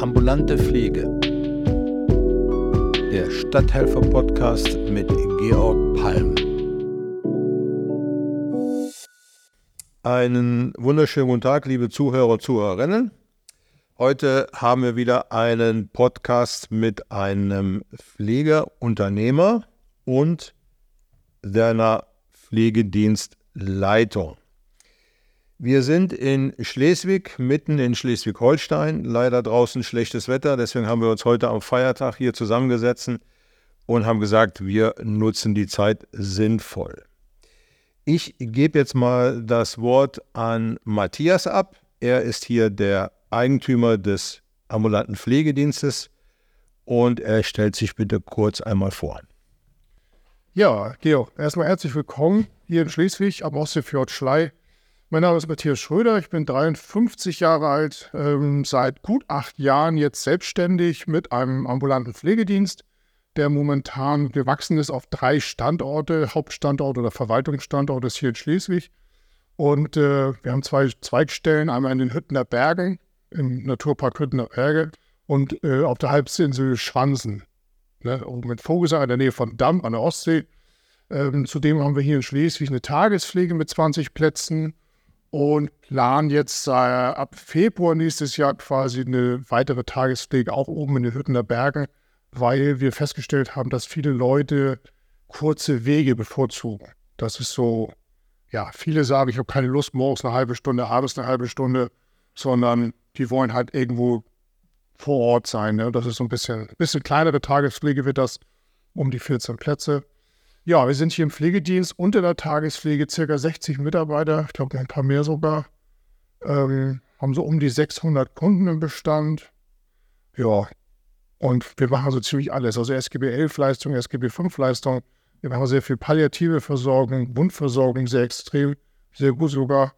Ambulante Pflege. Der Stadthelfer-Podcast mit Georg Palm. Einen wunderschönen guten Tag, liebe Zuhörer Zuhörerinnen. Heute haben wir wieder einen Podcast mit einem Pflegeunternehmer und seiner Pflegedienstleitung. Wir sind in Schleswig, mitten in Schleswig-Holstein. Leider draußen schlechtes Wetter, deswegen haben wir uns heute am Feiertag hier zusammengesetzt und haben gesagt, wir nutzen die Zeit sinnvoll. Ich gebe jetzt mal das Wort an Matthias ab. Er ist hier der Eigentümer des ambulanten Pflegedienstes und er stellt sich bitte kurz einmal vor. Ja, Georg, erstmal herzlich willkommen hier in Schleswig am Ostseefjord Schlei mein Name ist Matthias Schröder, ich bin 53 Jahre alt, ähm, seit gut acht Jahren jetzt selbstständig mit einem ambulanten Pflegedienst, der momentan gewachsen ist auf drei Standorte. Hauptstandort oder Verwaltungsstandort ist hier in Schleswig. Und äh, wir haben zwei Zweigstellen, einmal in den Hüttener Bergen, im Naturpark Hüttener Berge und äh, auf der Halbinsel Schwansen, ne, oben in Vogelsang in der Nähe von Damm an der Ostsee. Ähm, zudem haben wir hier in Schleswig eine Tagespflege mit 20 Plätzen und planen jetzt äh, ab Februar nächstes Jahr quasi eine weitere Tagespflege auch oben in den Hüttener Bergen, weil wir festgestellt haben, dass viele Leute kurze Wege bevorzugen. Das ist so, ja, viele sagen, ich habe keine Lust, morgens eine halbe Stunde, abends eine halbe Stunde, sondern die wollen halt irgendwo vor Ort sein. Ne? Das ist so ein bisschen, bisschen kleinere Tagespflege wird das, um die 14 Plätze. Ja, wir sind hier im Pflegedienst unter der Tagespflege, circa 60 Mitarbeiter, ich glaube ein paar mehr sogar. Ähm, haben so um die 600 Kunden im Bestand. Ja, und wir machen so ziemlich alles. Also SGB 11 Leistung, SGB 5 Leistung. Wir machen sehr viel palliative Versorgung, Wundversorgung sehr extrem, sehr gut sogar.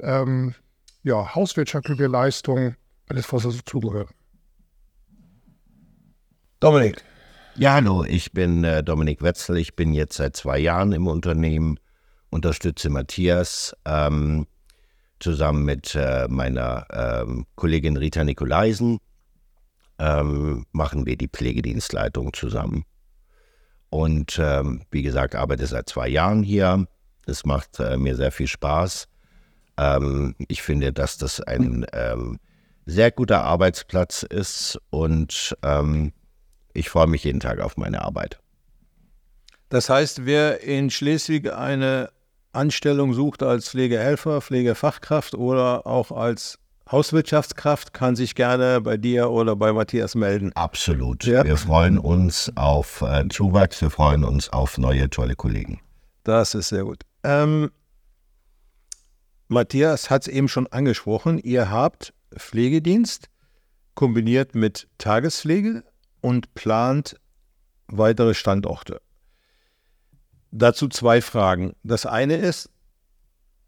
Ähm, ja, hauswirtschaftliche Leistung, alles, was dazu zugehört. Dominik, ja, hallo, ich bin äh, Dominik Wetzel. Ich bin jetzt seit zwei Jahren im Unternehmen, unterstütze Matthias ähm, zusammen mit äh, meiner ähm, Kollegin Rita Nikolaisen. Ähm, machen wir die Pflegedienstleitung zusammen. Und ähm, wie gesagt, arbeite seit zwei Jahren hier. Es macht äh, mir sehr viel Spaß. Ähm, ich finde, dass das ein ähm, sehr guter Arbeitsplatz ist und ich freue mich jeden Tag auf meine Arbeit. Das heißt, wer in Schleswig eine Anstellung sucht als Pflegehelfer, Pflegefachkraft oder auch als Hauswirtschaftskraft, kann sich gerne bei dir oder bei Matthias melden. Absolut. Ja. Wir freuen uns auf äh, Zuwachs, wir freuen uns auf neue tolle Kollegen. Das ist sehr gut. Ähm, Matthias hat es eben schon angesprochen, ihr habt Pflegedienst kombiniert mit Tagespflege und plant weitere Standorte. Dazu zwei Fragen. Das eine ist,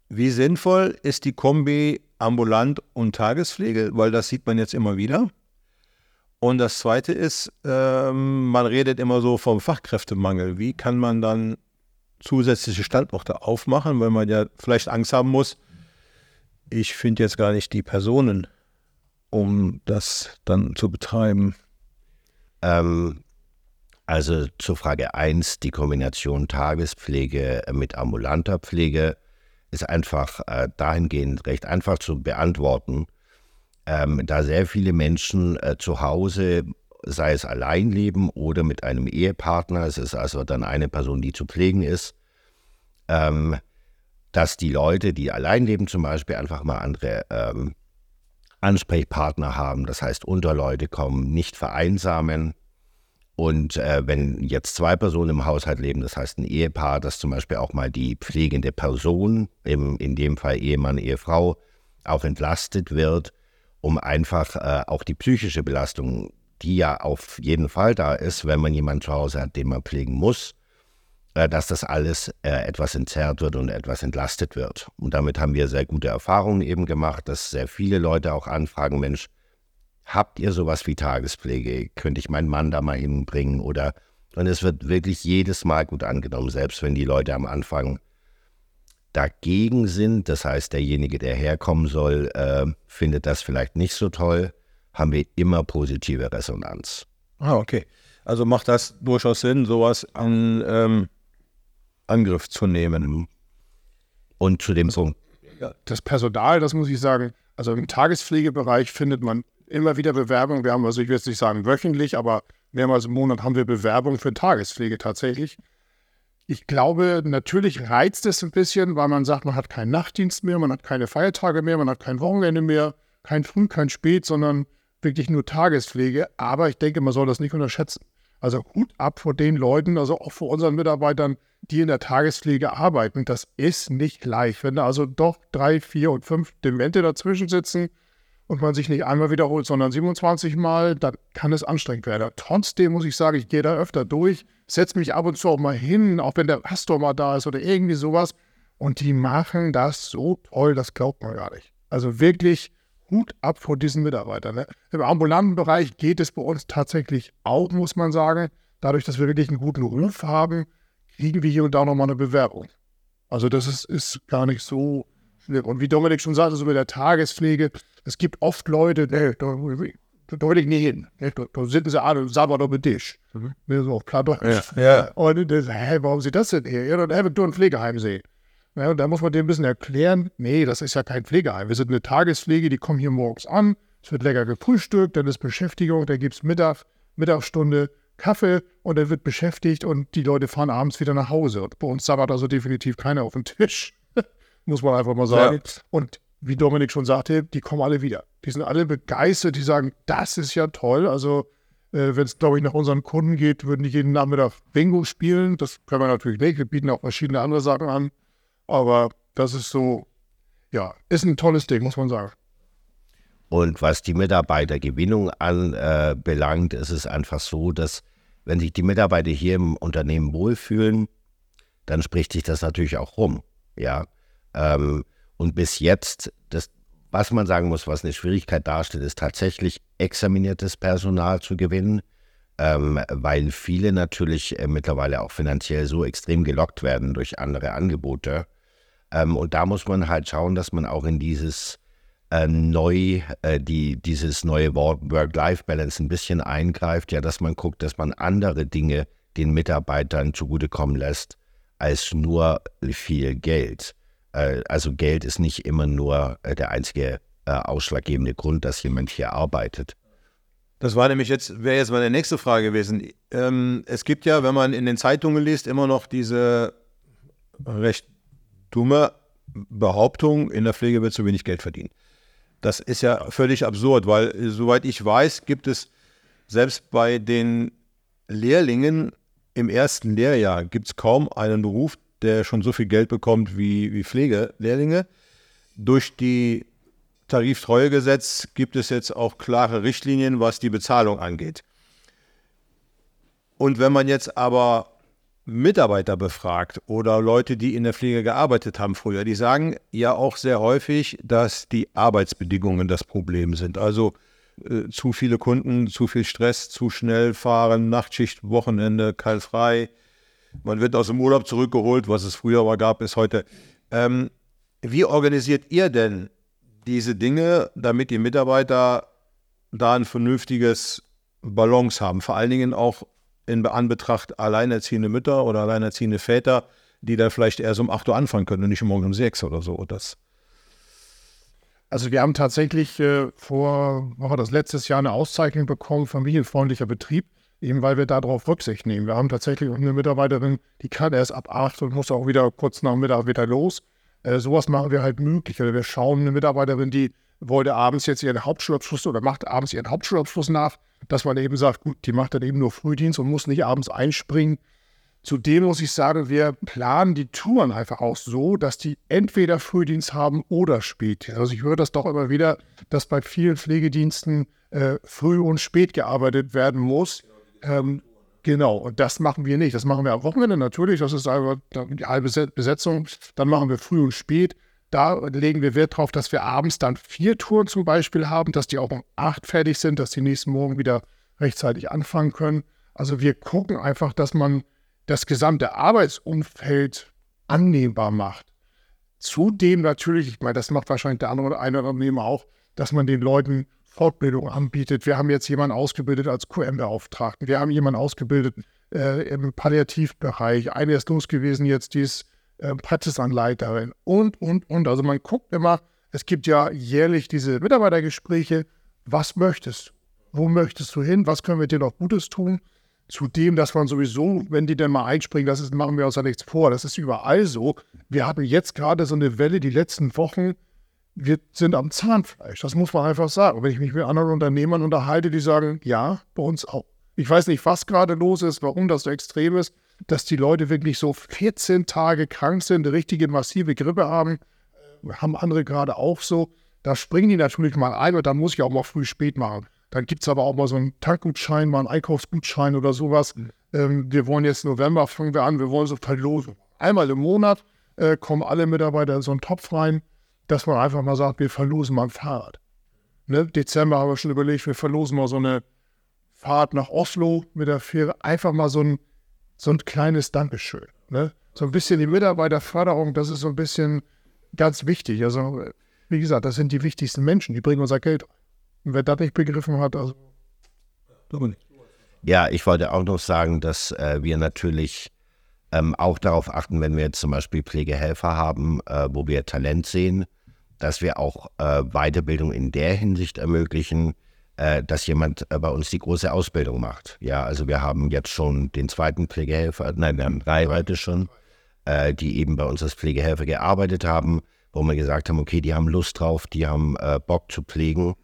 wie sinnvoll ist die Kombi ambulant und Tagespflege, weil das sieht man jetzt immer wieder. Und das zweite ist, ähm, man redet immer so vom Fachkräftemangel. Wie kann man dann zusätzliche Standorte aufmachen, weil man ja vielleicht Angst haben muss, ich finde jetzt gar nicht die Personen, um das dann zu betreiben. Ähm, also zur Frage 1, die Kombination Tagespflege mit ambulanter Pflege ist einfach äh, dahingehend recht einfach zu beantworten, ähm, da sehr viele Menschen äh, zu Hause, sei es allein leben oder mit einem Ehepartner, es ist also dann eine Person, die zu pflegen ist, ähm, dass die Leute, die allein leben, zum Beispiel einfach mal andere ähm, Ansprechpartner haben, das heißt Unterleute kommen, nicht vereinsamen. Und äh, wenn jetzt zwei Personen im Haushalt leben, das heißt ein Ehepaar, dass zum Beispiel auch mal die pflegende Person, im, in dem Fall Ehemann, Ehefrau, auch entlastet wird, um einfach äh, auch die psychische Belastung, die ja auf jeden Fall da ist, wenn man jemanden zu Hause hat, den man pflegen muss, dass das alles äh, etwas entzerrt wird und etwas entlastet wird. Und damit haben wir sehr gute Erfahrungen eben gemacht, dass sehr viele Leute auch anfragen, Mensch, habt ihr sowas wie Tagespflege? Könnte ich meinen Mann da mal hinbringen? Oder und es wird wirklich jedes Mal gut angenommen, selbst wenn die Leute am Anfang dagegen sind. Das heißt, derjenige, der herkommen soll, äh, findet das vielleicht nicht so toll haben wir immer positive Resonanz. Ah, okay. Also macht das durchaus Sinn, sowas an ähm, Angriff zu nehmen. Und zu dem Punkt. Das Personal, das muss ich sagen, also im Tagespflegebereich findet man immer wieder Bewerbungen. Wir haben, also ich will jetzt nicht sagen wöchentlich, aber mehrmals im Monat haben wir Bewerbungen für Tagespflege tatsächlich. Ich glaube, natürlich reizt es ein bisschen, weil man sagt, man hat keinen Nachtdienst mehr, man hat keine Feiertage mehr, man hat kein Wochenende mehr, kein Früh, kein Spät, sondern wirklich nur Tagespflege. Aber ich denke, man soll das nicht unterschätzen. Also Hut ab vor den Leuten, also auch vor unseren Mitarbeitern, die in der Tagespflege arbeiten. Das ist nicht leicht. Wenn da also doch drei, vier und fünf Demente dazwischen sitzen und man sich nicht einmal wiederholt, sondern 27 Mal, dann kann es anstrengend werden. Trotzdem muss ich sagen, ich gehe da öfter durch, setze mich ab und zu auch mal hin, auch wenn der Pastor mal da ist oder irgendwie sowas. Und die machen das so toll, das glaubt man gar nicht. Also wirklich Hut ab vor diesen Mitarbeitern. Ne? Im ambulanten Bereich geht es bei uns tatsächlich auch, muss man sagen. Dadurch, dass wir wirklich einen guten Ruf haben, kriegen wir hier und da nochmal eine Bewerbung. Also das ist, ist gar nicht so schlimm. Und wie Dominik schon sagte, so mit der Tagespflege, es gibt oft Leute, ne, da, da will ich nicht hin. Da, sitzen sie alle und sabbern auf den Tisch. Mhm. So auf Plattdeutsch. Ja, ja. Und das, hä, warum sie das denn hier? Ja, dann habe ich nur ein Pflegeheim sehen. Ja, und da muss man dem ein bisschen erklären, nee, das ist ja kein Pflegeheim. Wir sind eine Tagespflege, die kommen hier morgens an, es wird lecker gefrühstückt, dann ist Beschäftigung, dann gibt es Mittag, Mittagsstunde, Kaffee und dann wird beschäftigt und die Leute fahren abends wieder nach Hause. Und bei uns sabbert also definitiv keiner auf den Tisch, muss man einfach mal sagen. Ja. Und wie Dominik schon sagte, die kommen alle wieder. Die sind alle begeistert, die sagen, das ist ja toll. Also äh, wenn es, glaube ich, nach unseren Kunden geht, würden die jeden Nachmittag Bingo spielen. Das können wir natürlich nicht. Wir bieten auch verschiedene andere Sachen an. Aber das ist so, ja, ist ein tolles Ding, muss man sagen. Und was die Mitarbeitergewinnung anbelangt, äh, ist es einfach so, dass wenn sich die Mitarbeiter hier im Unternehmen wohlfühlen, dann spricht sich das natürlich auch rum. Ja. Ähm, und bis jetzt, das, was man sagen muss, was eine Schwierigkeit darstellt, ist tatsächlich examiniertes Personal zu gewinnen, ähm, weil viele natürlich äh, mittlerweile auch finanziell so extrem gelockt werden durch andere Angebote, ähm, und da muss man halt schauen, dass man auch in dieses äh, neu, äh, die, dieses neue Work-Life-Balance ein bisschen eingreift, ja, dass man guckt, dass man andere Dinge den Mitarbeitern zugutekommen lässt, als nur viel Geld. Äh, also Geld ist nicht immer nur äh, der einzige äh, ausschlaggebende Grund, dass jemand hier arbeitet. Das war nämlich jetzt, wäre jetzt meine nächste Frage gewesen. Ähm, es gibt ja, wenn man in den Zeitungen liest, immer noch diese recht dumme Behauptung, in der Pflege wird zu wenig Geld verdient. Das ist ja völlig absurd, weil soweit ich weiß, gibt es selbst bei den Lehrlingen im ersten Lehrjahr gibt es kaum einen Beruf, der schon so viel Geld bekommt wie, wie Pflegelehrlinge. Durch die Tariftreuegesetz gibt es jetzt auch klare Richtlinien, was die Bezahlung angeht. Und wenn man jetzt aber Mitarbeiter befragt oder Leute, die in der Pflege gearbeitet haben früher, die sagen ja auch sehr häufig, dass die Arbeitsbedingungen das Problem sind. Also äh, zu viele Kunden, zu viel Stress, zu schnell fahren, Nachtschicht, Wochenende, kalt frei. Man wird aus dem Urlaub zurückgeholt, was es früher mal gab, bis heute. Ähm, wie organisiert ihr denn diese Dinge, damit die Mitarbeiter da ein vernünftiges Balance haben? Vor allen Dingen auch in Anbetracht alleinerziehende Mütter oder alleinerziehende Väter, die da vielleicht erst um 8 Uhr anfangen können und nicht morgen um 6 oder so. Das. Also wir haben tatsächlich äh, vor, war das letztes Jahr eine Auszeichnung bekommen, familienfreundlicher Betrieb, eben weil wir darauf Rücksicht nehmen. Wir haben tatsächlich eine Mitarbeiterin, die kann erst ab 8 und muss auch wieder kurz nach Mittag wieder los. Äh, sowas machen wir halt möglich. Oder wir schauen eine Mitarbeiterin, die wollte abends jetzt ihren Hauptschulabschluss oder macht abends ihren Hauptschulabschluss nach dass man eben sagt, gut, die macht dann eben nur Frühdienst und muss nicht abends einspringen. Zudem muss ich sagen, wir planen die Touren einfach auch so, dass die entweder Frühdienst haben oder Spätdienst. Also ich höre das doch immer wieder, dass bei vielen Pflegediensten äh, früh und spät gearbeitet werden muss. Ähm, genau, und das machen wir nicht. Das machen wir am Wochenende natürlich, das ist einfach die halbe Besetzung. Dann machen wir früh und spät. Da legen wir Wert darauf, dass wir abends dann vier Touren zum Beispiel haben, dass die auch um acht fertig sind, dass die nächsten Morgen wieder rechtzeitig anfangen können. Also wir gucken einfach, dass man das gesamte Arbeitsumfeld annehmbar macht. Zudem natürlich, ich meine, das macht wahrscheinlich der andere oder eine Unternehmer auch, dass man den Leuten Fortbildung anbietet. Wir haben jetzt jemanden ausgebildet als QM-Beauftragten. Wir haben jemanden ausgebildet äh, im Palliativbereich. Eine ist los gewesen jetzt, die ist äh, Praxisanleiterin und, und, und. Also man guckt immer, es gibt ja jährlich diese Mitarbeitergespräche. Was möchtest du? Wo möchtest du hin? Was können wir dir noch Gutes tun? Zudem, dass man sowieso, wenn die denn mal einspringen, das ist, machen wir uns ja nichts vor. Das ist überall so. Wir hatten jetzt gerade so eine Welle die letzten Wochen. Wir sind am Zahnfleisch. Das muss man einfach sagen. Wenn ich mich mit anderen Unternehmern unterhalte, die sagen, ja, bei uns auch. Ich weiß nicht, was gerade los ist, warum das so extrem ist, dass die Leute wirklich so 14 Tage krank sind, eine richtige massive Grippe haben. Haben andere gerade auch so. Da springen die natürlich mal ein und dann muss ich auch mal früh spät machen. Dann gibt es aber auch mal so einen Tankgutschein, mal einen Einkaufsgutschein oder sowas. Mhm. Ähm, wir wollen jetzt November, fangen wir an, wir wollen so verlosen. Einmal im Monat äh, kommen alle Mitarbeiter in so einen Topf rein, dass man einfach mal sagt, wir verlosen mal ein Fahrrad. Ne? Dezember haben wir schon überlegt, wir verlosen mal so eine Fahrt nach Oslo mit der Fähre. Einfach mal so ein, so ein kleines Dankeschön. Ne? So ein bisschen die Mitarbeiterförderung, das ist so ein bisschen ganz wichtig. Also, wie gesagt, das sind die wichtigsten Menschen, die bringen unser Geld und wer das nicht begriffen hat, also. Ja, ich wollte auch noch sagen, dass äh, wir natürlich ähm, auch darauf achten, wenn wir jetzt zum Beispiel Pflegehelfer haben, äh, wo wir Talent sehen, dass wir auch äh, Weiterbildung in der Hinsicht ermöglichen, dass jemand äh, bei uns die große Ausbildung macht. Ja, also wir haben jetzt schon den zweiten Pflegehelfer, nein, wir haben drei heute schon, äh, die eben bei uns als Pflegehelfer gearbeitet haben, wo wir gesagt haben, okay, die haben Lust drauf, die haben Bock zu pflegen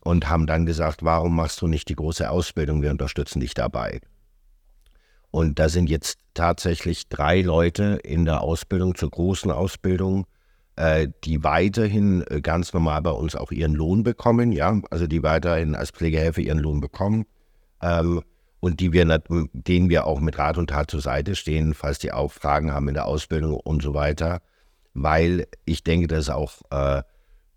und haben dann gesagt, warum machst du nicht die große Ausbildung? Wir unterstützen dich dabei. Und da sind jetzt tatsächlich drei Leute in der Ausbildung zur großen Ausbildung, äh, die weiterhin äh, ganz normal bei uns auch ihren Lohn bekommen, ja, also die weiterhin als Pflegehelfer ihren Lohn bekommen ähm, und die wir, denen wir auch mit Rat und Tat zur Seite stehen, falls die auch Fragen haben in der Ausbildung und so weiter, weil ich denke, dass auch äh,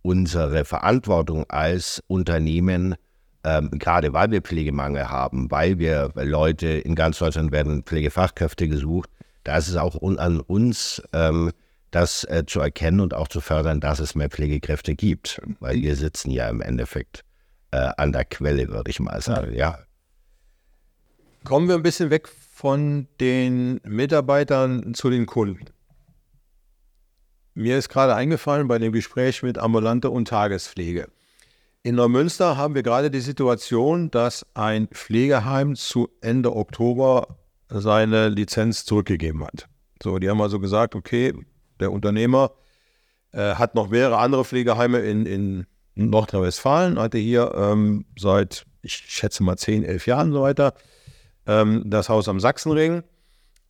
unsere Verantwortung als Unternehmen, ähm, gerade weil wir Pflegemangel haben, weil wir Leute in ganz Deutschland werden Pflegefachkräfte gesucht, da ist es auch an uns, ähm, das äh, zu erkennen und auch zu fördern, dass es mehr Pflegekräfte gibt, weil wir sitzen ja im Endeffekt äh, an der Quelle, würde ich mal sagen, ja. Kommen wir ein bisschen weg von den Mitarbeitern zu den Kunden. Mir ist gerade eingefallen bei dem Gespräch mit Ambulante und Tagespflege. In Neumünster haben wir gerade die Situation, dass ein Pflegeheim zu Ende Oktober seine Lizenz zurückgegeben hat. So, die haben also gesagt, okay, der Unternehmer äh, hat noch mehrere andere Pflegeheime in, in Nordrhein-Westfalen, hatte hier ähm, seit, ich schätze mal, 10, 11 Jahren so weiter, ähm, das Haus am Sachsenring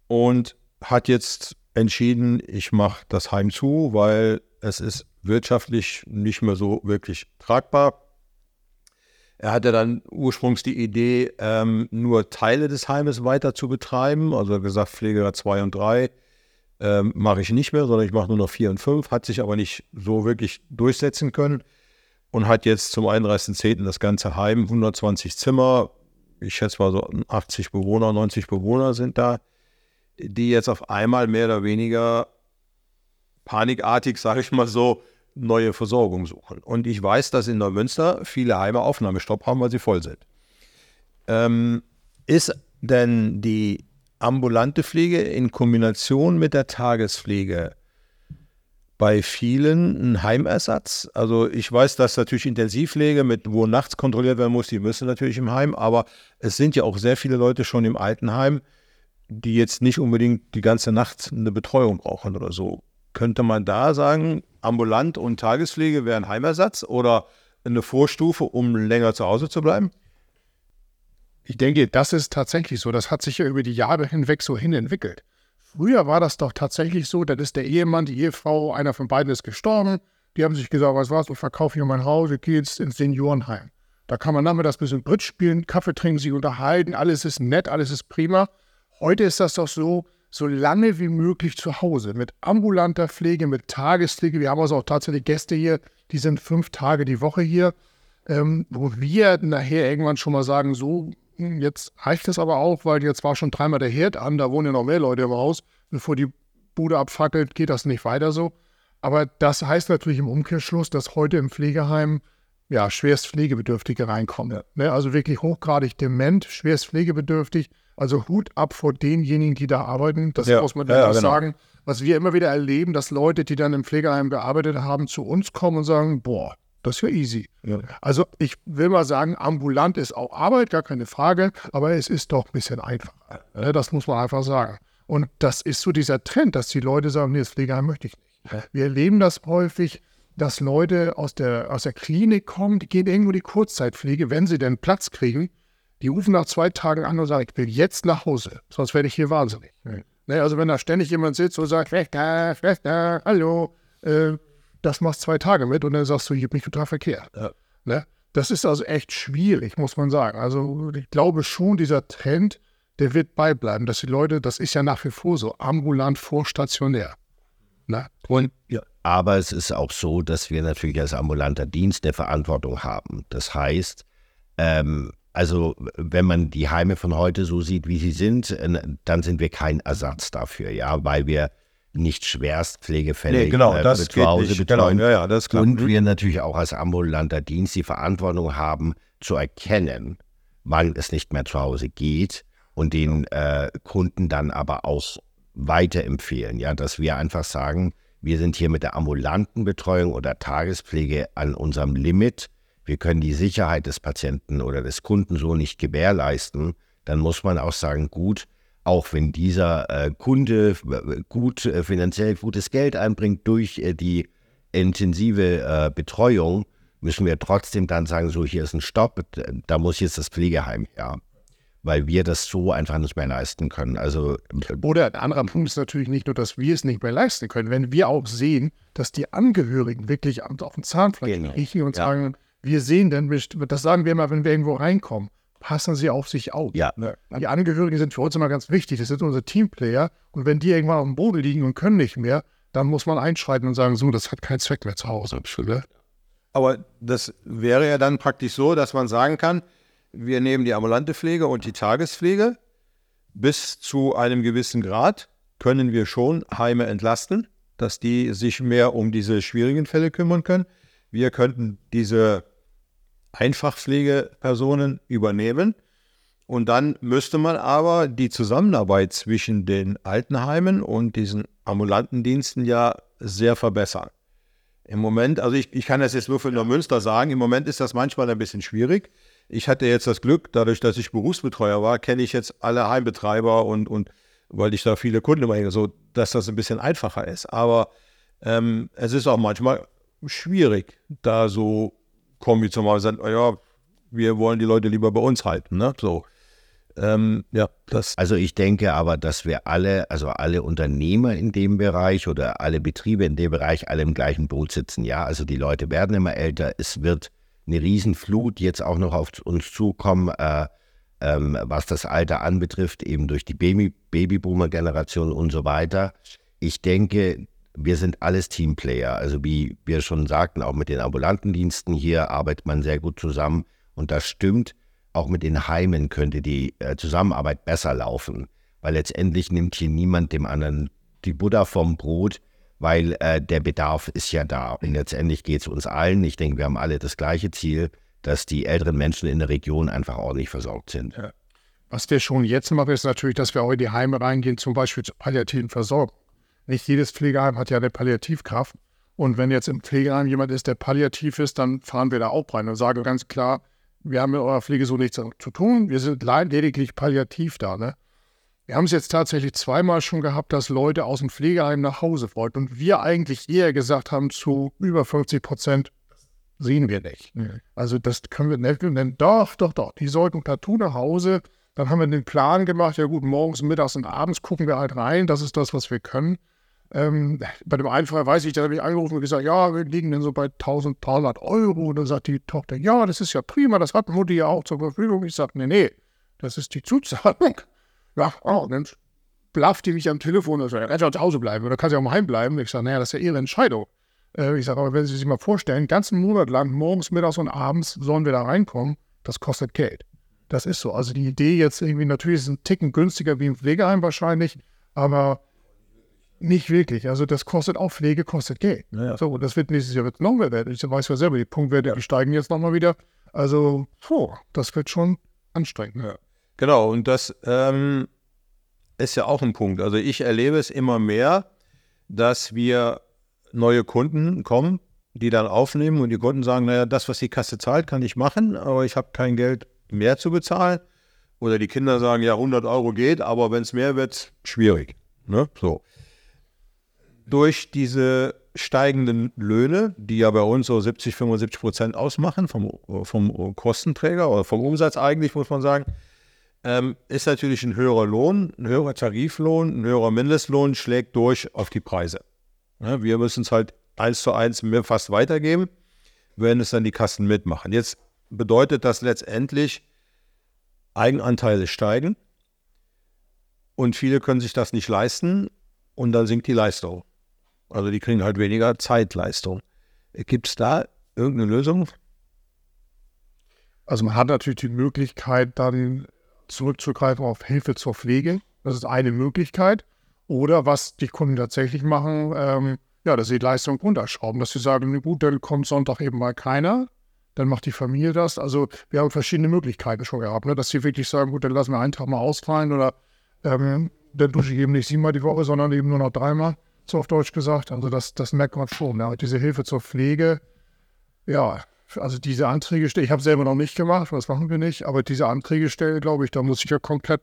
und hat jetzt entschieden, ich mache das Heim zu, weil es ist wirtschaftlich nicht mehr so wirklich tragbar. Er hatte dann ursprünglich die Idee, ähm, nur Teile des Heimes weiter zu betreiben. Also gesagt, Pflegegrad 2 und 3 ähm, mache ich nicht mehr, sondern ich mache nur noch 4 und 5. Hat sich aber nicht so wirklich durchsetzen können und hat jetzt zum 31.10. das ganze Heim, 120 Zimmer, ich schätze mal so 80 Bewohner, 90 Bewohner sind da die jetzt auf einmal mehr oder weniger panikartig, sage ich mal so, neue Versorgung suchen. Und ich weiß, dass in Neumünster viele Heime Aufnahmestopp haben, weil sie voll sind. Ähm, ist denn die ambulante Pflege in Kombination mit der Tagespflege bei vielen ein Heimersatz? Also ich weiß, dass natürlich Intensivpflege mit wo nachts kontrolliert werden muss, die müssen natürlich im Heim, aber es sind ja auch sehr viele Leute schon im Altenheim, die jetzt nicht unbedingt die ganze Nacht eine Betreuung brauchen oder so. Könnte man da sagen, ambulant und Tagespflege wären Heimersatz oder eine Vorstufe, um länger zu Hause zu bleiben? Ich denke, das ist tatsächlich so. Das hat sich ja über die Jahre hinweg so hin entwickelt. Früher war das doch tatsächlich so, das ist der Ehemann, die Ehefrau, einer von beiden ist gestorben. Die haben sich gesagt, was war's, ich verkaufe hier mein Haus, ich gehe jetzt ins Seniorenheim. Da kann man nachmittags ein bisschen Bridge spielen, Kaffee trinken, sich unterhalten, alles ist nett, alles ist prima. Heute ist das doch so, so lange wie möglich zu Hause mit ambulanter Pflege, mit Tagespflege. Wir haben also auch tatsächlich Gäste hier, die sind fünf Tage die Woche hier, ähm, wo wir nachher irgendwann schon mal sagen, so, jetzt reicht es aber auch, weil jetzt war schon dreimal der Herd an, da wohnen ja noch mehr Leute im Haus. Bevor die Bude abfackelt, geht das nicht weiter so. Aber das heißt natürlich im Umkehrschluss, dass heute im Pflegeheim ja, schwerst Pflegebedürftige reinkommen. Ja. Ne, also wirklich hochgradig dement, schwerst pflegebedürftig. Also Hut ab vor denjenigen, die da arbeiten. Das ja. muss man ja, genau. sagen. Was wir immer wieder erleben, dass Leute, die dann im Pflegeheim gearbeitet haben, zu uns kommen und sagen, boah, das ist ja easy. Ja. Also ich will mal sagen, ambulant ist auch Arbeit, gar keine Frage, aber es ist doch ein bisschen einfacher. Ne, das muss man einfach sagen. Und das ist so dieser Trend, dass die Leute sagen, nee, das Pflegeheim möchte ich nicht. Wir erleben das häufig, dass Leute aus der, aus der Klinik kommen, die gehen irgendwo die Kurzzeitpflege, wenn sie denn Platz kriegen. Die rufen nach zwei Tagen an und sagen, ich will jetzt nach Hause, sonst werde ich hier wahnsinnig. Mhm. Ne, also wenn da ständig jemand sitzt und sagt, Schwester, Schwester, hallo, äh, das machst zwei Tage mit und dann sagst du, ich habe mich total verkehrt. Ja. Ne? Das ist also echt schwierig, muss man sagen. Also ich glaube schon, dieser Trend, der wird beibleiben, dass die Leute, das ist ja nach wie vor so, ambulant vor stationär. Ne? Und ja. Aber es ist auch so, dass wir natürlich als ambulanter Dienst eine Verantwortung haben. Das heißt, ähm, also wenn man die Heime von heute so sieht, wie sie sind, äh, dann sind wir kein Ersatz dafür, ja, weil wir nicht Schwerstpflegefälle nee, genau, äh, das zu Hause nicht. betreuen. Genau, ja, ja, das. Und wir natürlich auch als ambulanter Dienst die Verantwortung haben, zu erkennen, wann es nicht mehr zu Hause geht und den äh, Kunden dann aber auch weiterempfehlen, ja, dass wir einfach sagen, wir sind hier mit der ambulanten Betreuung oder Tagespflege an unserem Limit. Wir können die Sicherheit des Patienten oder des Kunden so nicht gewährleisten. Dann muss man auch sagen, gut, auch wenn dieser äh, Kunde äh, gut äh, finanziell gutes Geld einbringt durch äh, die intensive äh, Betreuung, müssen wir trotzdem dann sagen, so hier ist ein Stopp, da muss jetzt das Pflegeheim her weil wir das so einfach nicht mehr leisten können. Also Oder ein anderer Punkt ist natürlich nicht nur, dass wir es nicht mehr leisten können, wenn wir auch sehen, dass die Angehörigen wirklich auf dem Zahnfleisch genau. riechen und ja. sagen, wir sehen denn, das sagen wir immer, wenn wir irgendwo reinkommen, passen sie auf sich auf. Ja. Ne? Die Angehörigen sind für uns immer ganz wichtig, das sind unsere Teamplayer und wenn die irgendwann auf dem Boden liegen und können nicht mehr, dann muss man einschreiten und sagen, so, das hat keinen Zweck mehr zu Hause. Ne? Aber das wäre ja dann praktisch so, dass man sagen kann, wir nehmen die ambulante Pflege und die Tagespflege. Bis zu einem gewissen Grad können wir schon Heime entlasten, dass die sich mehr um diese schwierigen Fälle kümmern können. Wir könnten diese Einfachpflegepersonen übernehmen. Und dann müsste man aber die Zusammenarbeit zwischen den Altenheimen und diesen ambulanten Diensten ja sehr verbessern. Im Moment, also ich, ich kann das jetzt nur für Neumünster sagen, im Moment ist das manchmal ein bisschen schwierig. Ich hatte jetzt das Glück, dadurch, dass ich Berufsbetreuer war, kenne ich jetzt alle Heimbetreiber und, und weil ich da viele Kunden immer so, dass das ein bisschen einfacher ist. Aber ähm, es ist auch manchmal schwierig, da so kommen wie zum Beispiel, sagen, ja, wir wollen die Leute lieber bei uns halten. Ne? So. Ähm, ja, das. Also ich denke aber, dass wir alle, also alle Unternehmer in dem Bereich oder alle Betriebe in dem Bereich alle im gleichen Boot sitzen. Ja, also die Leute werden immer älter, es wird eine Riesenflut jetzt auch noch auf uns zukommen, äh, ähm, was das Alter anbetrifft, eben durch die Baby Babyboomer-Generation und so weiter. Ich denke, wir sind alles Teamplayer. Also wie wir schon sagten, auch mit den ambulanten Diensten hier arbeitet man sehr gut zusammen. Und das stimmt, auch mit den Heimen könnte die äh, Zusammenarbeit besser laufen, weil letztendlich nimmt hier niemand dem anderen die Buddha vom Brot weil äh, der Bedarf ist ja da. Und letztendlich geht es uns allen, ich denke, wir haben alle das gleiche Ziel, dass die älteren Menschen in der Region einfach ordentlich versorgt sind. Ja. Was wir schon jetzt machen, ist natürlich, dass wir auch in die Heime reingehen, zum Beispiel zur palliativen Versorgung. Nicht jedes Pflegeheim hat ja eine Palliativkraft. Und wenn jetzt im Pflegeheim jemand ist, der palliativ ist, dann fahren wir da auch rein und sagen ganz klar, wir haben mit eurer Pflege so nichts zu tun, wir sind lediglich palliativ da. Ne? Wir haben es jetzt tatsächlich zweimal schon gehabt, dass Leute aus dem Pflegeheim nach Hause wollten und wir eigentlich eher gesagt haben, zu über 50 Prozent sehen wir nicht. Mhm. Also das können wir nicht nennen. Doch, doch, doch. Die sollten partout nach Hause. Dann haben wir den Plan gemacht, ja gut, morgens, mittags und abends gucken wir halt rein. Das ist das, was wir können. Ähm, bei dem einen Fall weiß ich, da habe ich angerufen und gesagt, ja, wir liegen denn so bei 1300 Euro. Und dann sagt die Tochter, ja, das ist ja prima, das hat Mutti ja auch zur Verfügung. Ich sage, nee, nee, das ist die Zuzahlung. Ja, oh, dann blafft die mich am Telefon und sagt, er kann zu Hause bleiben oder kann sie auch mal heimbleiben. Ich sage, naja, das ist ja ihre Entscheidung. Äh, ich sage, aber wenn Sie sich mal vorstellen, einen ganzen Monat lang, morgens, mittags und abends sollen wir da reinkommen, das kostet Geld. Das ist so. Also die Idee jetzt irgendwie, natürlich ist es ein Ticken günstiger wie im Pflegeheim wahrscheinlich, aber Nicht wirklich. Also das kostet auch Pflege, kostet Geld. Ja. So, und das wird nächstes Jahr noch mehr werden. Ich weiß ja selber, die Punktwerte, die steigen jetzt nochmal wieder. Also, puh, das wird schon anstrengend. Ja. Genau, und das ähm, ist ja auch ein Punkt. Also ich erlebe es immer mehr, dass wir neue Kunden kommen, die dann aufnehmen und die Kunden sagen, naja, das, was die Kasse zahlt, kann ich machen, aber ich habe kein Geld mehr zu bezahlen. Oder die Kinder sagen, ja, 100 Euro geht, aber wenn es mehr wird, schwierig. Ne? So. Durch diese steigenden Löhne, die ja bei uns so 70, 75 Prozent ausmachen vom, vom Kostenträger oder vom Umsatz eigentlich, muss man sagen, ähm, ist natürlich ein höherer Lohn, ein höherer Tariflohn, ein höherer Mindestlohn schlägt durch auf die Preise. Ja, wir müssen es halt eins zu eins mir fast weitergeben, wenn es dann die Kassen mitmachen. Jetzt bedeutet das letztendlich, Eigenanteile steigen und viele können sich das nicht leisten und dann sinkt die Leistung. Also die kriegen halt weniger Zeitleistung. Gibt es da irgendeine Lösung? Also man hat natürlich die Möglichkeit, dann zurückzugreifen auf Hilfe zur Pflege. Das ist eine Möglichkeit. Oder was die Kunden tatsächlich machen, ähm, ja, dass sie die Leistung runterschrauben, dass sie sagen, gut, dann kommt Sonntag eben mal keiner, dann macht die Familie das. Also wir haben verschiedene Möglichkeiten schon gehabt, ne? dass sie wirklich sagen, gut, dann lassen wir einen Tag mal ausfallen oder ähm, dann dusche ich eben nicht siebenmal die Woche, sondern eben nur noch dreimal, so auf Deutsch gesagt. Also das, das merkt man schon. Ja. Diese Hilfe zur Pflege, ja, also diese Anträge stellen, ich habe selber noch nicht gemacht, das machen wir nicht, aber diese Anträge stellen, glaube ich, da muss ich ja komplett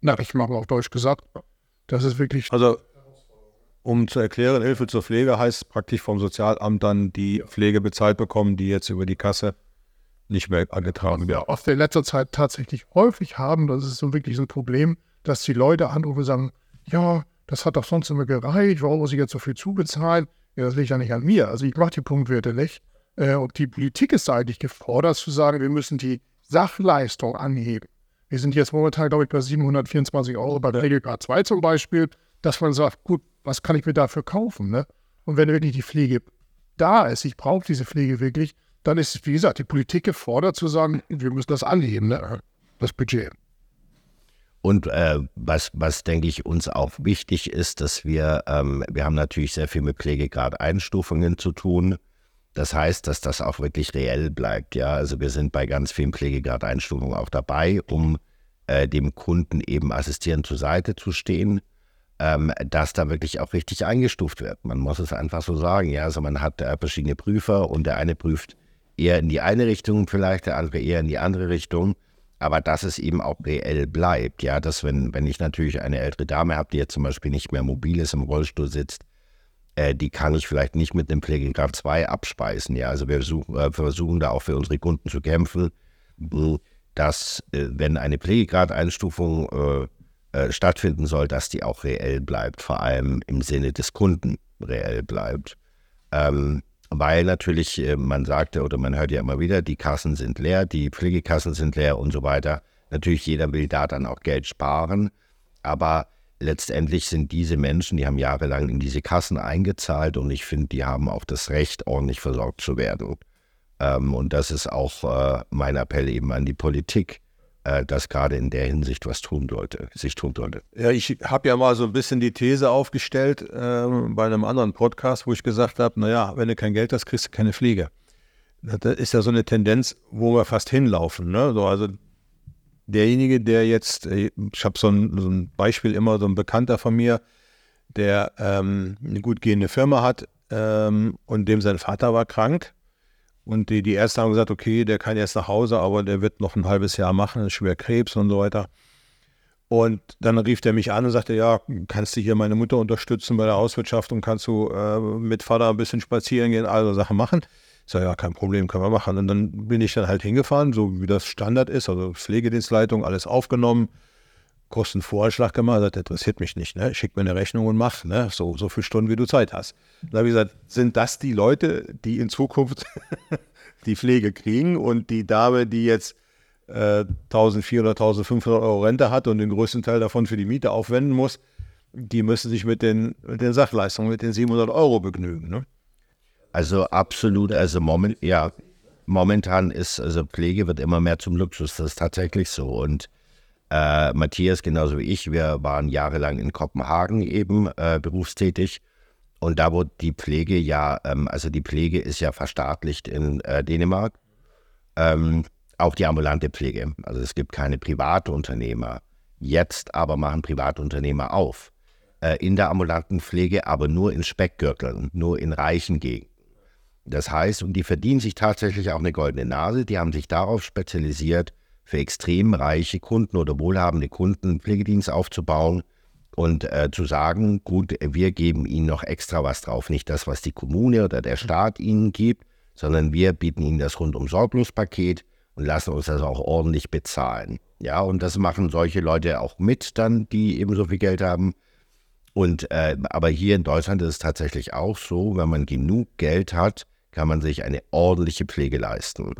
ich machen, auf Deutsch gesagt. Das ist wirklich. Also, um zu erklären, Hilfe zur Pflege heißt praktisch vom Sozialamt dann die Pflege bezahlt bekommen, die jetzt über die Kasse nicht mehr angetragen wird. Was wir in letzter Zeit tatsächlich häufig haben, das ist so wirklich so ein Problem, dass die Leute anrufen und sagen, ja, das hat doch sonst immer gereicht, warum muss ich jetzt so viel zubezahlen? Ja, das liegt ja nicht an mir. Also ich mache die Punktwerte nicht. Äh, und die Politik ist eigentlich gefordert zu sagen, wir müssen die Sachleistung anheben. Wir sind jetzt momentan, glaube ich, bei 724 Euro bei der Regelgrad 2 zum Beispiel, dass man sagt, gut, was kann ich mir dafür kaufen? Ne? Und wenn wirklich die Pflege da ist, ich brauche diese Pflege wirklich, dann ist, wie gesagt, die Politik gefordert zu sagen, wir müssen das anheben, ne? das Budget. Und äh, was, was, denke ich, uns auch wichtig ist, dass wir, ähm, wir haben natürlich sehr viel mit Pflegegrad-Einstufungen zu tun. Das heißt, dass das auch wirklich reell bleibt. Ja, also wir sind bei ganz vielen Pflegegrad-Einstufungen auch dabei, um äh, dem Kunden eben assistierend zur Seite zu stehen, ähm, dass da wirklich auch richtig eingestuft wird. Man muss es einfach so sagen. Ja, also man hat äh, verschiedene Prüfer und der eine prüft eher in die eine Richtung, vielleicht der andere eher in die andere Richtung. Aber dass es eben auch reell bleibt, ja, dass wenn, wenn ich natürlich eine ältere Dame habe, die jetzt zum Beispiel nicht mehr mobil ist, im Rollstuhl sitzt, äh, die kann ich vielleicht nicht mit dem Pflegegrad 2 abspeisen. Ja, also wir suchen, äh, versuchen da auch für unsere Kunden zu kämpfen, dass äh, wenn eine Pflegegradeinstufung äh, äh, stattfinden soll, dass die auch reell bleibt, vor allem im Sinne des Kunden reell bleibt. Ähm, weil natürlich, äh, man sagte oder man hört ja immer wieder, die Kassen sind leer, die Pflegekassen sind leer und so weiter. Natürlich, jeder will da dann auch Geld sparen, aber letztendlich sind diese Menschen, die haben jahrelang in diese Kassen eingezahlt und ich finde, die haben auch das Recht, ordentlich versorgt zu werden. Ähm, und das ist auch äh, mein Appell eben an die Politik, äh, dass gerade in der Hinsicht was tun sollte, sich tun sollte. Ja, ich habe ja mal so ein bisschen die These aufgestellt äh, bei einem anderen Podcast, wo ich gesagt habe, naja, wenn du kein Geld hast, kriegst du keine Pflege. Das ist ja so eine Tendenz, wo wir fast hinlaufen. Ne? So, also derjenige, der jetzt, äh, ich habe so, so, ein Beispiel immer, so ein Bekannter von mir, der ähm, eine gut gehende Firma hat ähm, und dem sein Vater war krank. Und die, die Ärzte haben gesagt, okay, der kann jetzt nach Hause, aber der wird noch ein halbes Jahr machen, ist schwer Krebs und so weiter. Und dann rief er mich an und sagte, ja, kannst du hier meine Mutter unterstützen bei der Hauswirtschaft und kannst du äh, mit Vater ein bisschen spazieren gehen, all so Sachen machen. Ich sage, ja, kein Problem, können wir machen. Und dann bin ich dann halt hingefahren, so wie das Standard ist, also Pflegedienstleitung, alles aufgenommen, Kostenvoranschlag gemacht, das interessiert mich nicht, ne? Schick mir eine Rechnung und mach, ne? So, so viele Stunden, wie du Zeit hast. Dann habe ich gesagt, sind das die Leute, die in Zukunft die Pflege kriegen und die Dame, die jetzt äh, 1400, 1500 Euro Rente hat und den größten Teil davon für die Miete aufwenden muss, die müssen sich mit den, mit den Sachleistungen, mit den 700 Euro begnügen, ne? Also absolut, also moment, ja, momentan ist, also Pflege wird immer mehr zum Luxus, das ist tatsächlich so. Und Äh, Matthias, genauso wie ich, wir waren jahrelang in Kopenhagen eben äh, berufstätig. Und da wurde die Pflege ja, ähm, also die Pflege ist ja verstaatlicht in äh, Dänemark. Ähm, auch die ambulante Pflege. Also es gibt keine Privatunternehmer. Jetzt aber machen Privatunternehmer auf. Äh, in der ambulanten Pflege, aber nur in Speckgürteln, nur in reichen Gegenden. Das heißt, und die verdienen sich tatsächlich auch eine goldene Nase. Die haben sich darauf spezialisiert, für extrem reiche Kunden oder wohlhabende Kunden Pflegedienst aufzubauen und äh, zu sagen, gut, wir geben ihnen noch extra was drauf. Nicht das, was die Kommune oder der Staat ihnen gibt, sondern wir bieten ihnen das rundum sorglos Paket und lassen uns das auch ordentlich bezahlen. Ja, und das machen solche Leute auch mit dann, die eben so viel Geld haben. Und äh, aber hier in Deutschland ist es tatsächlich auch so, wenn man genug Geld hat, kann man sich eine ordentliche Pflege leisten.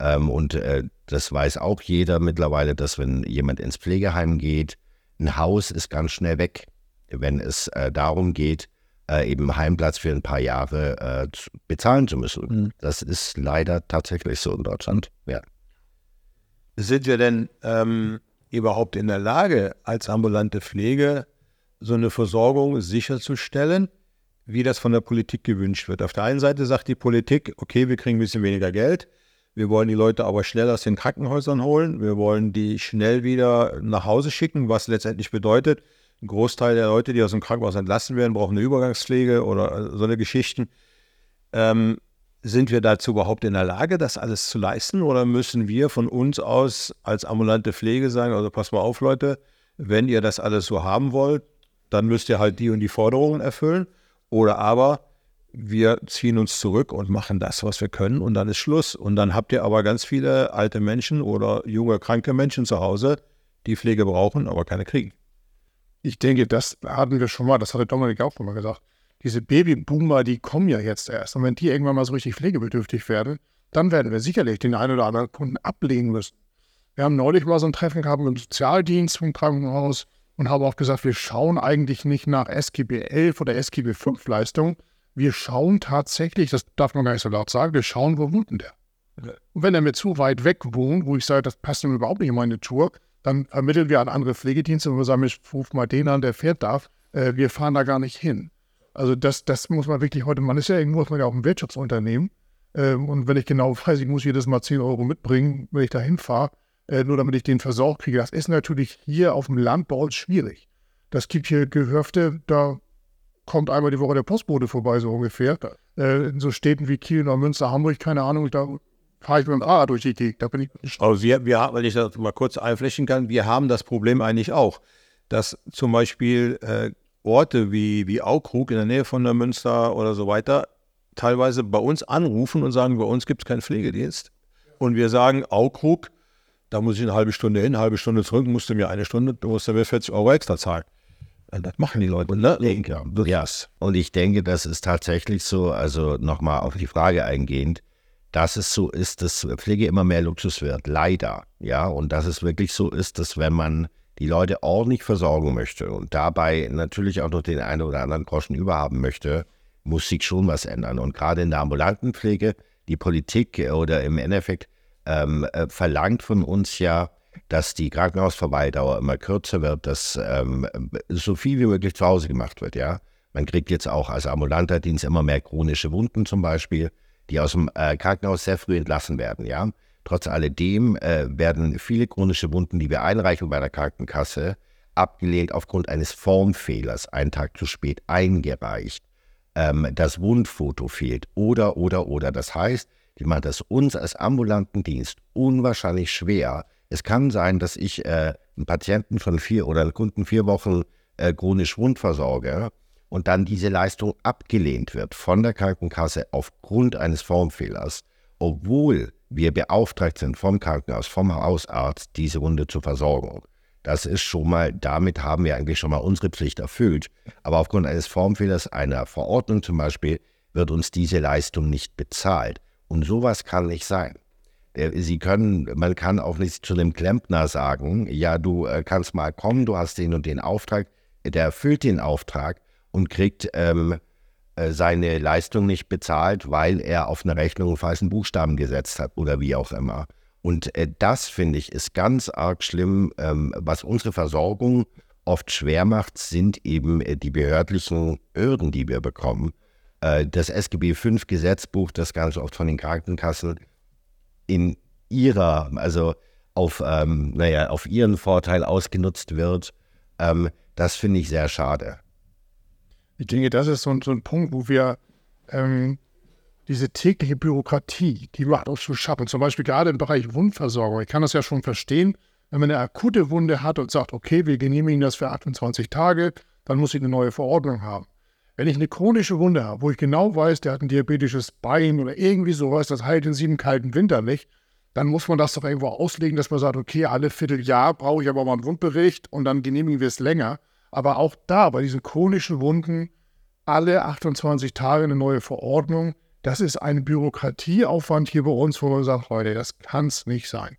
Ähm, und äh, das weiß auch jeder mittlerweile, dass wenn jemand ins Pflegeheim geht, ein Haus ist ganz schnell weg, wenn es äh, darum geht, äh, eben Heimplatz für ein paar Jahre äh, bezahlen zu müssen. Mhm. Das ist leider tatsächlich so in Deutschland. Ja. Sind wir denn ähm, überhaupt in der Lage, als ambulante Pflege so eine Versorgung sicherzustellen? wie das von der Politik gewünscht wird. Auf der einen Seite sagt die Politik, okay, wir kriegen ein bisschen weniger Geld, wir wollen die Leute aber schnell aus den Krankenhäusern holen, wir wollen die schnell wieder nach Hause schicken, was letztendlich bedeutet, ein Großteil der Leute, die aus dem Krankenhaus entlassen werden, brauchen eine Übergangspflege oder so eine Geschichten. Ähm, sind wir dazu überhaupt in der Lage, das alles zu leisten oder müssen wir von uns aus als ambulante Pflege sagen, also pass mal auf Leute, wenn ihr das alles so haben wollt, dann müsst ihr halt die und die Forderungen erfüllen. Oder aber wir ziehen uns zurück und machen das, was wir können und dann ist Schluss. Und dann habt ihr aber ganz viele alte Menschen oder junge, kranke Menschen zu Hause, die Pflege brauchen, aber keine kriegen. Ich denke, das hatten wir schon mal, das hatte Dominik auch schon mal gesagt. Diese Babyboomer, die kommen ja jetzt erst. Und wenn die irgendwann mal so richtig pflegebedürftig werden, dann werden wir sicherlich den einen oder anderen Kunden ablehnen müssen. Wir haben neulich mal so ein Treffen gehabt mit dem Sozialdienst vom Krankenhaus und haben auch gesagt, wir schauen eigentlich nicht nach SGB 11 oder SGB 5 Leistung. Wir schauen tatsächlich, das darf man gar nicht so laut sagen, wir schauen, wo wohnt denn der? Und wenn er mir zu weit weg wohnt, wo ich sage, das passt ihm überhaupt nicht in meine Tour, dann ermitteln wir an andere Pflegedienste und wir sagen, ich ruf mal den an, der fährt darf. Äh, wir fahren da gar nicht hin. Also das, das muss man wirklich heute, man ist ja irgendwo, muss man ja auch ein Wirtschaftsunternehmen. Ähm, und wenn ich genau weiß, ich muss jedes Mal 10 Euro mitbringen, wenn ich da hinfahre, äh, nur damit ich den versorgt kriege. Das ist natürlich hier auf dem Land bei uns schwierig. Das gibt hier Gehöfte, da kommt einmal die Woche der Postbote vorbei, so ungefähr. Äh, in so Städten wie Kiel, Neumünster, Hamburg, keine Ahnung, da fahre ich mit dem Fahrrad durch die Gegend. Da bin ich nicht. Also wir, wir, wenn ich das mal kurz einflächen kann, wir haben das Problem eigentlich auch, dass zum Beispiel äh, Orte wie, wie Aukrug in der Nähe von Neumünster oder so weiter teilweise bei uns anrufen und sagen, bei uns gibt es keinen Pflegedienst. Und wir sagen, Aukrug da muss ich eine halbe Stunde hin, eine halbe Stunde zurück, musste mir eine Stunde, du musst mir 40 Euro extra zahlen. Das machen die Leute, ne? Ja, ja. Und ich denke, das ist tatsächlich so, also nochmal auf die Frage eingehend, dass es so ist, dass Pflege immer mehr Luxus wird, leider. Ja, und dass es wirklich so ist, dass wenn man die Leute ordentlich versorgen möchte und dabei natürlich auch noch den einen oder anderen Groschen überhaben möchte, muss sich schon was ändern. Und gerade in der ambulanten Pflege, die Politik oder im Endeffekt ähm, äh, verlangt von uns ja, dass die Krankenhausverweildauer immer kürzer wird, dass ähm, so viel wie möglich zu Hause gemacht wird. Ja, man kriegt jetzt auch als ambulanter Dienst immer mehr chronische Wunden zum Beispiel, die aus dem äh, Krankenhaus sehr früh entlassen werden. Ja, trotz alledem äh, werden viele chronische Wunden, die wir einreichen bei der Krankenkasse, abgelehnt aufgrund eines Formfehlers, einen Tag zu spät eingereicht. Ähm, das Wundfoto fehlt oder oder oder. Das heißt, die macht es uns als ambulanten Dienst unwahrscheinlich schwer. Es kann sein, dass ich äh, einen Patienten von vier oder Kunden vier Wochen äh, chronisch wund versorge und dann diese Leistung abgelehnt wird von der Krankenkasse aufgrund eines Formfehlers, obwohl wir beauftragt sind vom Krankenhaus, vom Hausarzt, diese Wunde zu versorgen. Das ist schon mal, damit haben wir eigentlich schon mal unsere Pflicht erfüllt. Aber aufgrund eines Formfehlers einer Verordnung zum Beispiel wird uns diese Leistung nicht bezahlt. Und sowas kann nicht sein. Sie können, man kann auch nicht zu dem Klempner sagen, ja, du äh, kannst mal kommen, du hast den und den Auftrag, der erfüllt den Auftrag und kriegt ähm, äh, seine Leistung nicht bezahlt, weil er auf eine Rechnung einen falschen Buchstaben gesetzt hat oder wie auch immer. Und äh, das, finde ich, ist ganz arg schlimm. Ähm, was unsere Versorgung oft schwer macht, sind eben äh, die behördlichen Hürden, die wir bekommen. Äh, das SGB V Gesetzbuch, das ganz oft von den Krankenkassen in ihrer, also auf, ähm, naja, auf ihren Vorteil ausgenutzt wird. Ähm, das finde ich sehr schade. Ich denke, das ist so, so ein Punkt, wo wir ähm, diese tägliche Bürokratie, die macht uns zu schaffen. Zum Beispiel gerade im Bereich Wundversorgung. Ich kann das ja schon verstehen, wenn man eine akute Wunde hat und sagt, okay, wir genehmigen das für 28 Tage, dann muss ich eine neue Verordnung haben. Wenn ich eine chronische Wunde habe, wo ich genau weiß, der hat ein diabetisches Bein oder irgendwie sowas, das heilt in sieben kalten Winter nicht, dann muss man das doch irgendwo auslegen, dass man sagt, okay, alle Vierteljahr brauche ich aber mal einen Wundbericht und dann genehmigen wir es länger. Aber auch da, bei diesen chronischen Wunden, alle 28 Tage eine neue Verordnung. Das ist ein Bürokratieaufwand hier bei uns, wo man sagt, Leute, das kann es nicht sein.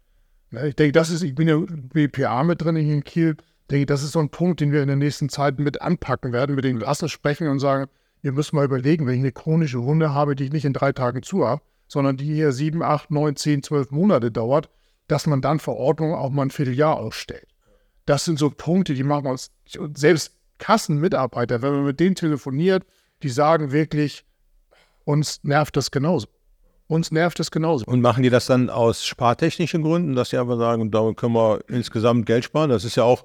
Ne, ich denke, das ist, ich bin ja BPA mit drin in Kiel, denke, das ist so ein Punkt, den wir in der nächsten Zeit mit anpacken werden, mit den Lassen sprechen und sagen, ihr müsst mal überlegen, wenn ich eine chronische Wunde habe, die ich nicht in drei Tagen zu habe, sondern die hier sieben, acht, neun, zehn, zwölf Monate dauert, dass man dann Verordnungen auch mal ein Vierteljahr ausstellt. Das sind so Punkte, die machen uns, selbst Kassenmitarbeiter, wenn man mit denen telefoniert, die sagen wirklich, uns nervt das genauso. Uns nervt das genauso. Und machen die das dann aus spartechnischen Gründen, dass sie einfach sagen, da können wir insgesamt Geld sparen? Das ist ja auch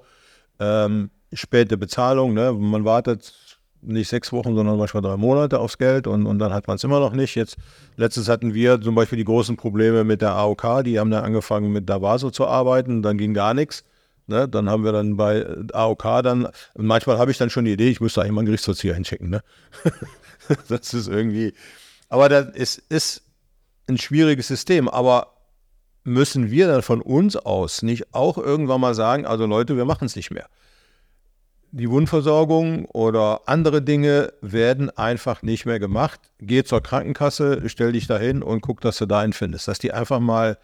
ähm, späte Bezahlung. Ne? Man wartet nicht sechs Wochen, sondern manchmal drei Monate aufs Geld und, und dann hat man es immer noch nicht. Jetzt letztens hatten wir zum Beispiel die großen Probleme mit der AOK, die haben dann angefangen mit Davaso zu arbeiten, dann ging gar nichts. Ne? Dann haben wir dann bei AOK dann, manchmal habe ich dann schon die Idee, ich müsste eigentlich mal einen Gerichtsvollzieher hinschicken. Ne? das ist irgendwie, aber das ist, ist ein schwieriges System. Aber müssen wir dann von uns aus nicht auch irgendwann mal sagen, also Leute, wir machen es nicht mehr. Die Wundversorgung oder andere Dinge werden einfach nicht mehr gemacht. Geh zur Krankenkasse, stell dich dahin und guck, dass du da einen findest. Dass die einfach mal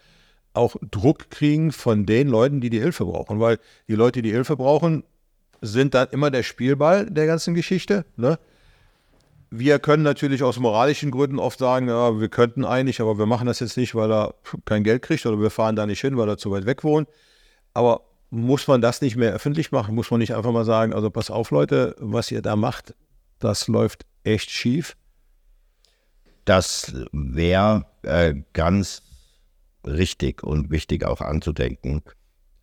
auch Druck kriegen von den Leuten, die die Hilfe brauchen. Weil die Leute, die Hilfe brauchen, sind dann immer der Spielball der ganzen Geschichte. Ne? Wir können natürlich aus moralischen Gründen oft sagen, ja, wir könnten eigentlich, aber wir machen das jetzt nicht, weil er kein Geld kriegt oder wir fahren da nicht hin, weil er zu weit weg wohnt. Aber muss man das nicht mehr öffentlich machen? Muss man nicht einfach mal sagen, also pass auf Leute, was ihr da macht, das läuft echt schief? Das wäre äh, ganz richtig und wichtig auch anzudenken,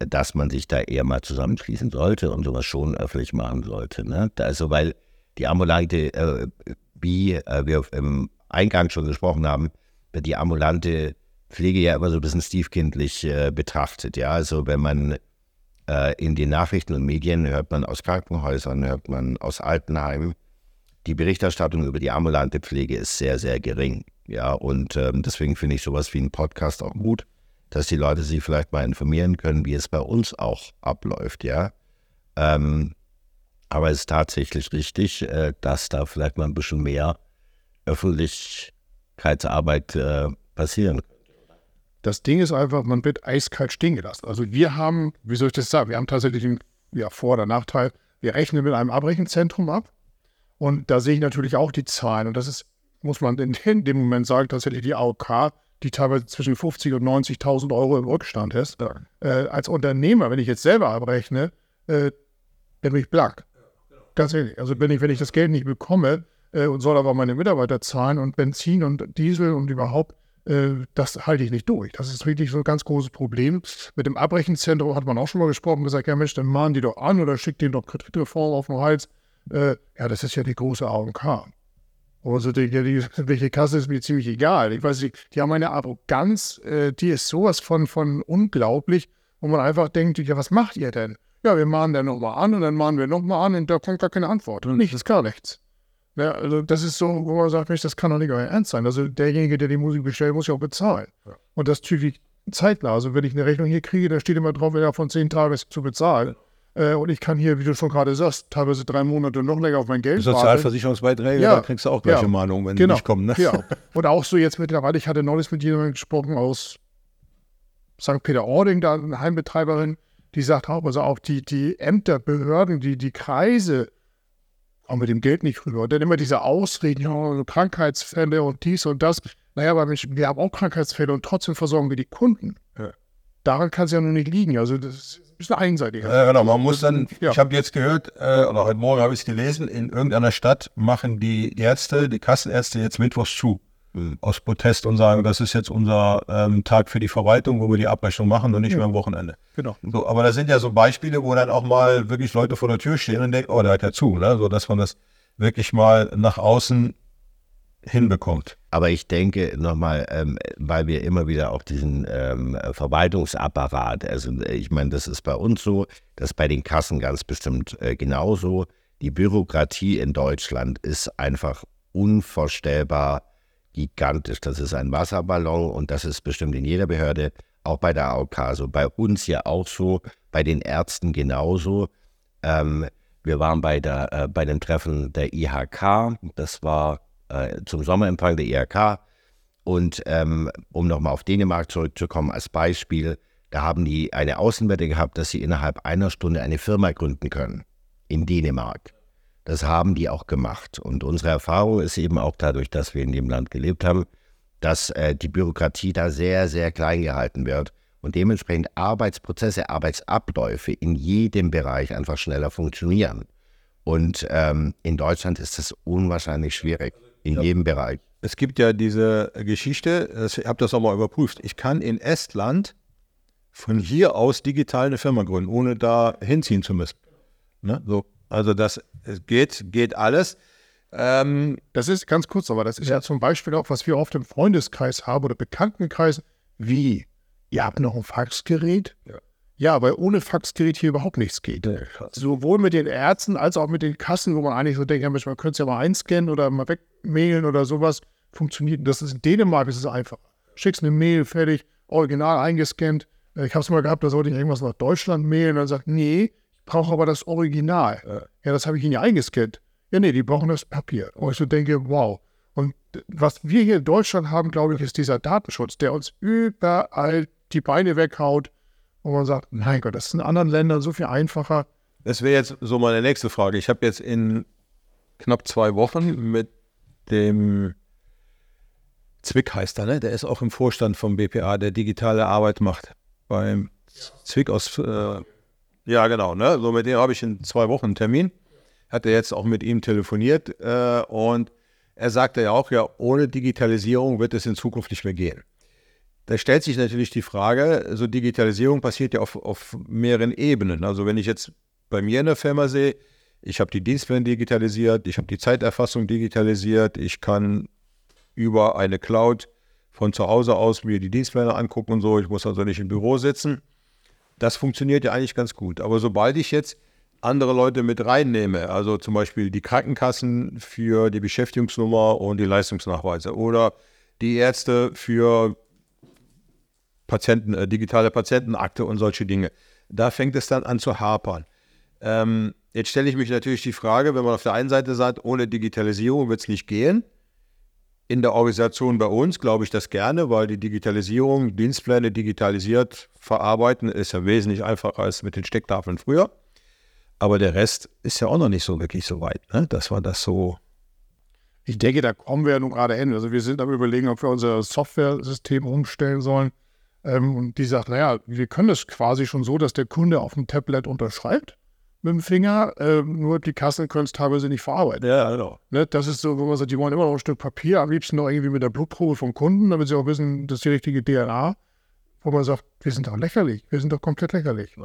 dass man sich da eher mal zusammenschließen sollte und sowas schon öffentlich machen sollte. Ne? Also weil die ambulante, äh, wie äh, wir im Eingang schon gesprochen haben, wird die ambulante Pflege ja immer so ein bisschen stiefkindlich äh, betrachtet. Ja, also wenn man äh, in den Nachrichten und Medien hört man aus Krankenhäusern, hört man aus Altenheimen, die Berichterstattung über die ambulante Pflege ist sehr, sehr gering. Ja, und ähm, deswegen finde ich sowas wie ein Podcast auch gut, dass die Leute sich vielleicht mal informieren können, wie es bei uns auch abläuft, ja. Ähm, aber es ist tatsächlich richtig, äh, dass da vielleicht mal ein bisschen mehr Öffentlichkeitsarbeit äh, passieren könnte. Das Ding ist einfach, man wird eiskalt stehen gelassen. Also wir haben, wie soll ich das sagen, wir haben tatsächlich einen ja, Vor- oder Nachteil. Wir rechnen mit einem Abrechenzentrum ab. Und da sehe ich natürlich auch die Zahlen. Und das ist muss man in, dem Moment sagen, tatsächlich die AOK, die teilweise zwischen 50 und 90.000 Euro im Rückstand ist. Äh, als Unternehmer, wenn ich jetzt selber abrechne, äh, bin ich blank. Ehrlich. Also wenn ich, wenn ich das Geld nicht bekomme äh, und soll aber meine Mitarbeiter zahlen und Benzin und Diesel und überhaupt, äh, das halte ich nicht durch. Das ist wirklich so ein ganz großes Problem. Mit dem Abrechenzentrum hat man auch schon mal gesprochen, gesagt, ja Mensch, dann mahnen die doch an oder schickt denen doch Kreditreform auf den Hals. Äh, ja, das ist ja die große AOK. Also die, die, welche Kasse ist mir ziemlich egal. Ich weiß nicht, die haben eine Arroganz, äh, die ist sowas von, von unglaublich, wo man einfach denkt, ja, was macht ihr denn? Ja, wir mahnen dann nochmal an und dann mahnen wir nochmal an und da kommt gar keine Antwort. Und nichts, gar nichts. Ja, also das ist so, wo man sagt, Mensch, das kann doch nicht euer Ernst sein. Also derjenige, der die Musik bestellt, muss ja auch bezahlen. Ja. Und das zügig zeitnah. Also wenn ich eine Rechnung hier kriege, da steht immer drauf, ja, von zehn Tagen ist zu bezahlen. Äh, und ich kann hier, wie du schon gerade sagst, teilweise drei Monate noch länger auf mein Geld Sozialversicherungsbeiträge, ja, da kriegst du auch gleiche ja, Mahnungen, wenn genau, die nicht kommen. Ne? Ja. Und auch so jetzt mittlerweile, ich hatte neulich mit jemandem gesprochen aus St. Peter-Ording, da eine Heimbetreiberin, die sagt auch, also auch die, die Ämter, Behörden, die, die Kreise kommen mit dem Geld nicht rüber. Und dann immer diese Ausreden, ja, Krankheitsfälle und dies und das. Naja, aber wir haben auch Krankheitsfälle und trotzdem versorgen wir die Kunden. Ja. daran kann es ja noch nicht liegen. Also das ist ein bisschen einseitig. Ja, genau. Man muss dann, Ja. ich habe jetzt gehört, äh, oder heute Morgen habe ich es gelesen, in irgendeiner Stadt machen die Ärzte, die Kassenärzte jetzt mittwochs zu. Aus Protest und sagen, das ist jetzt unser ähm, Tag für die Verwaltung, wo wir die Abrechnung machen und nicht mehr am Wochenende. Genau. So, aber das sind ja so Beispiele, wo dann auch mal wirklich Leute vor der Tür stehen und denken, oh, der hat ja zu, ne? so dass man das wirklich mal nach außen hinbekommt. Aber ich denke nochmal, ähm, weil wir immer wieder auch diesen ähm, Verwaltungsapparat, also äh, ich meine, das ist bei uns so, das ist bei den Kassen ganz bestimmt äh, genauso. Die Bürokratie in Deutschland ist einfach unvorstellbar gigantisch. Das ist ein Wasserballon und das ist bestimmt in jeder Behörde, auch bei der AOK so, bei uns ja auch so, bei den Ärzten genauso. Ähm, wir waren bei, der, äh, bei dem Treffen der IHK, das war äh, zum Sommerempfang der IHK. Und ähm, um nochmal auf Dänemark zurückzukommen als Beispiel, da haben die eine Außenwette gehabt, dass sie innerhalb einer Stunde eine Firma gründen können in Dänemark. Das haben die auch gemacht. Und unsere Erfahrung ist eben auch dadurch, dass wir in dem Land gelebt haben, dass äh, die Bürokratie da sehr, sehr klein gehalten wird und dementsprechend Arbeitsprozesse, Arbeitsabläufe in jedem Bereich einfach schneller funktionieren. Und ähm, in Deutschland ist das unwahrscheinlich schwierig, in jedem Bereich. Es gibt ja diese Geschichte, das- ich habe das auch mal überprüft. Ich kann in Estland von hier aus digital eine Firma gründen, ohne da hinziehen zu müssen. Ne? So, also das geht, geht alles. Ähm, Das ist ganz kurz, aber das ist ja. zum Beispiel auch, was wir oft im Freundeskreis haben oder Bekanntenkreis. Wie? Ihr habt noch ein Faxgerät? Ja. Ja, weil ohne Faxgerät hier überhaupt nichts geht. Sowohl mit den Ärzten als auch mit den Kassen, wo man eigentlich so denkt, ja, man könnte es ja mal einscannen oder mal wegmailen oder sowas. Funktioniert. Das ist in Dänemark ist es einfacher. Schickst eine Mail, fertig, original eingescannt. Äh, Ich habe es mal gehabt, da sollte ich irgendwas nach Deutschland mailen. Dann sagt, nee, brauche aber das Original. Ja. Ja, das habe ich Ihnen ja eingescannt. Ja, nee, die brauchen das Papier. Und ich so denke, wow. Und was wir hier in Deutschland haben, glaube ich, ist dieser Datenschutz, der uns überall die Beine weghaut. Und man sagt, mein Gott, das ist in anderen Ländern so viel einfacher. Das wäre jetzt so meine nächste Frage. Ich habe jetzt in knapp zwei Wochen mit dem Zwick heißt er, ne? Der ist auch im Vorstand vom BPA, der digitale Arbeit macht. Beim Zwick aus, äh, ja genau, ne? So mit dem habe ich in zwei Wochen einen Termin. Hat er jetzt auch mit ihm telefoniert äh, und er sagte ja auch, ja, ohne Digitalisierung wird es in Zukunft nicht mehr gehen. Da stellt sich natürlich die Frage, so Digitalisierung passiert ja auf, auf mehreren Ebenen. Also wenn ich jetzt bei mir in der Firma sehe, ich habe die Dienstpläne digitalisiert, ich habe die Zeiterfassung digitalisiert, ich kann über eine Cloud von zu Hause aus mir die Dienstpläne angucken und so, ich muss also nicht im Büro sitzen. Das funktioniert ja eigentlich ganz gut. Aber sobald ich jetzt andere Leute mit reinnehme, also zum Beispiel die Krankenkassen für die Beschäftigungsnummer und die Leistungsnachweise oder die Ärzte für Patienten, äh, digitale Patientenakte und solche Dinge. Da fängt es dann an zu hapern. Ähm, jetzt stelle ich mich natürlich die Frage, wenn man auf der einen Seite sagt, ohne Digitalisierung wird es nicht gehen. In der Organisation bei uns glaube ich das gerne, weil die Digitalisierung, Dienstpläne digitalisiert verarbeiten, ist ja wesentlich einfacher als mit den Stecktafeln früher. Aber der Rest ist ja auch noch nicht so wirklich so weit, ne? dass man das so. Ich denke, da kommen wir ja nun gerade hin. Also wir sind am überlegen, ob wir unser Software-System umstellen sollen. Ähm, und die sagt, naja, wir können das quasi schon so, dass der Kunde auf dem Tablet unterschreibt mit dem Finger, ähm, nur die Kassen können es teilweise nicht verarbeiten. Ja, genau. Ne, das ist so, wo man sagt, die wollen immer noch ein Stück Papier, am liebsten noch irgendwie mit der Blutprobe vom Kunden, damit sie auch wissen, das ist die richtige DNA. Wo man sagt, wir sind doch lächerlich, wir sind doch komplett lächerlich.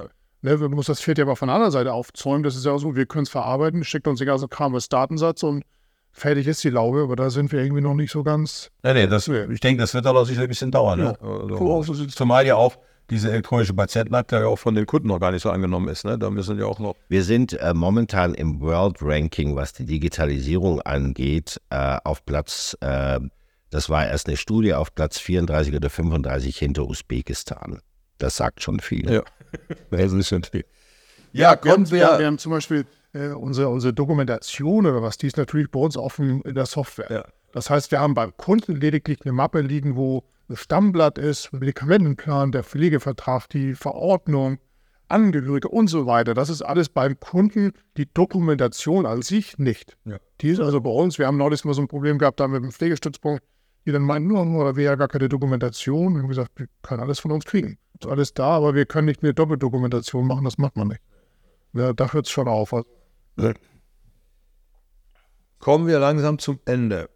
Ne, man muss das Pferd ja aber von der anderen Seite aufzäumen. Das ist ja auch so, wir können es verarbeiten, schickt uns den ganzen Kram als Datensatz und fertig ist die Laube, aber da sind wir irgendwie noch nicht so ganz. Nee, nee, das, ich denke, das wird aber sicher ein bisschen dauern. Ne? Also, zumal ja auch diese elektronische Patientenakte ja auch von den Kunden noch gar nicht so angenommen ist. Ne? Da müssen ja auch noch. Wir sind äh, momentan im World Ranking, was die Digitalisierung angeht, äh, auf Platz, äh, das war erst eine Studie, auf Platz 34 oder 35 hinter Usbekistan. Das sagt schon viel. Ja, das ist schon viel. Ja, Ja, wir, haben, kommen wir, wir. wir haben zum Beispiel äh, unsere, unsere Dokumentation oder was, die ist natürlich bei uns offen in der Software. Ja. Das heißt, wir haben beim Kunden lediglich eine Mappe liegen, wo ein Stammblatt ist, Medikamentenplan, der Pflegevertrag, die Verordnung, Angehörige und so weiter. Das ist alles beim Kunden, die Dokumentation an sich nicht. Ja. Die ist also bei uns, wir haben neulich mal so ein Problem gehabt, da mit dem Pflegestützpunkt, die dann meinten, nur, wir ja gar keine Dokumentation. Wir haben gesagt, wir können alles von uns kriegen. Ist alles da, aber wir können nicht eine Doppeldokumentation machen, das macht man nicht. Ja, da hört es schon auf. Also, Kommen wir langsam zum Ende.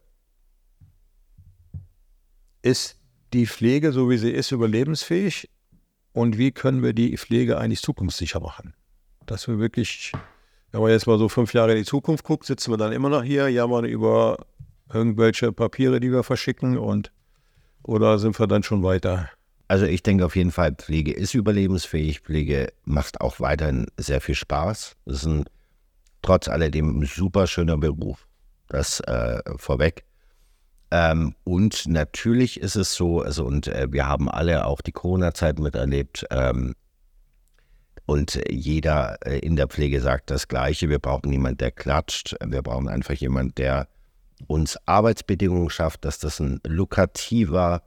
Ist die Pflege, so wie sie ist, überlebensfähig? Und wie können wir die Pflege eigentlich zukunftssicher machen? Dass wir wirklich, wenn man jetzt mal so fünf Jahre in die Zukunft guckt, sitzen wir dann immer noch hier, jammern über irgendwelche Papiere, die wir verschicken und oder sind wir dann schon weiter? Also ich denke auf jeden Fall, Pflege ist überlebensfähig. Pflege macht auch weiterhin sehr viel Spaß. Es ist ein trotz alledem ein super schöner Beruf. Das äh, vorweg. Ähm, und natürlich ist es so, also und äh, wir haben alle auch die Corona-Zeit miterlebt. Ähm, und jeder äh, in der Pflege sagt das Gleiche. Wir brauchen jemanden, der klatscht. Wir brauchen einfach jemanden, der uns Arbeitsbedingungen schafft, dass das ein lukrativer,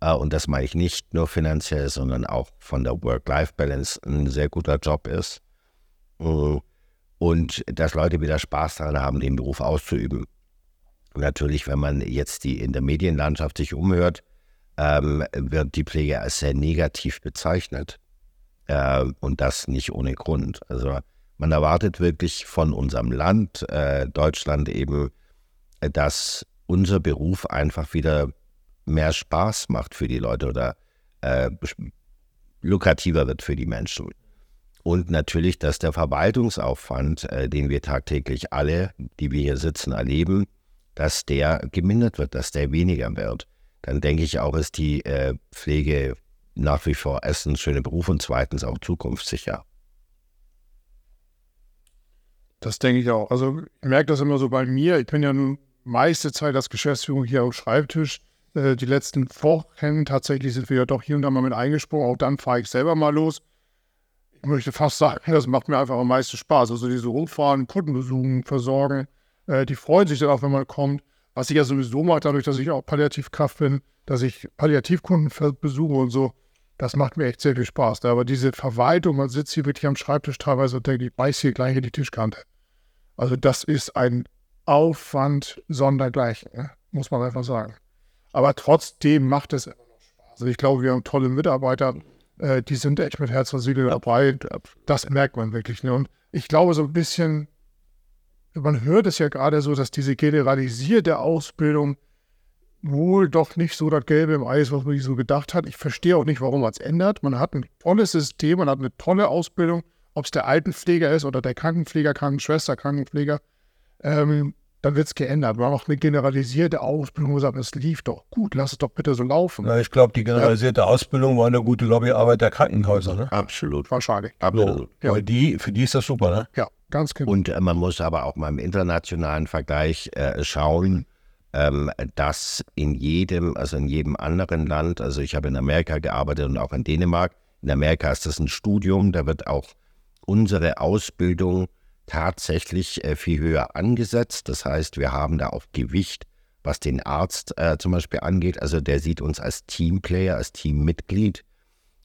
äh, und das meine ich nicht nur finanziell, sondern auch von der Work-Life-Balance ein sehr guter Job ist. Mm. Und dass Leute wieder Spaß daran haben, den Beruf auszuüben. Natürlich, wenn man jetzt die in der Medienlandschaft sich umhört, ähm, wird die Pflege als sehr negativ bezeichnet. Äh, und das nicht ohne Grund. Also man erwartet wirklich von unserem Land, äh, Deutschland eben, dass unser Beruf einfach wieder mehr Spaß macht für die Leute oder äh, lukrativer wird für die Menschen. Und natürlich, dass der Verwaltungsaufwand, äh, den wir tagtäglich alle, die wir hier sitzen, erleben, dass der gemindert wird, dass der weniger wird. Dann denke ich auch, ist die äh, Pflege nach wie vor erstens schöne Beruf und zweitens auch zukunftssicher. Das denke ich auch. Also ich merke das immer so bei mir. Ich bin ja nun meiste Zeit als Geschäftsführung hier am Schreibtisch. Äh, die letzten Wochen tatsächlich sind wir ja doch hier und da mal mit eingesprungen. Auch dann fahre ich selber mal los. Ich möchte fast sagen, das macht mir einfach am meisten Spaß. Also diese Rumfahren, Kunden besuchen, versorgen. Äh, die freuen sich dann auch, wenn man kommt. Was ich ja sowieso mache, dadurch, dass ich auch Palliativkraft bin, dass ich Palliativkunden besuche und so. Das macht mir echt sehr viel Spaß. Aber diese Verwaltung, man sitzt hier wirklich am Schreibtisch teilweise und denkt, ich beiß hier gleich in die Tischkante. Also das ist ein Aufwand sondergleichen, ne? muss man einfach sagen. Aber trotzdem macht es immer noch Spaß. Also ich glaube, wir haben tolle Mitarbeiter, äh, die sind echt mit Herz und Seele dabei. Das merkt man wirklich. Ne? Und ich glaube, so ein bisschen, man hört es ja gerade so, dass diese generalisierte Ausbildung wohl doch nicht so das Gelbe im Eis, was man sich so gedacht hat. Ich verstehe auch nicht, warum man es ändert. Man hat ein tolles System, man hat eine tolle Ausbildung, ob es der Altenpfleger ist oder der Krankenpfleger, Krankenschwester, Krankenpfleger. Ähm, dann wird es geändert. Man macht eine generalisierte Ausbildung und sagt, es lief doch gut, lass es doch bitte so laufen. Na, ich glaube, die generalisierte ja. Ausbildung war eine gute Lobbyarbeit der Krankenhäuser. Ne? Absolut. Wahrscheinlich. Absolut. So, ja. die, für die ist das super, ne? Ja, ganz genau. Und äh, man muss aber auch mal im internationalen Vergleich äh, schauen, ähm, dass in jedem, also in jedem anderen Land, also ich habe in Amerika gearbeitet und auch in Dänemark, in Amerika ist das ein Studium, da wird auch unsere Ausbildung tatsächlich äh, viel höher angesetzt. Das heißt, wir haben da auch Gewicht, was den Arzt äh, zum Beispiel angeht. Also der sieht uns als Teamplayer, als Teammitglied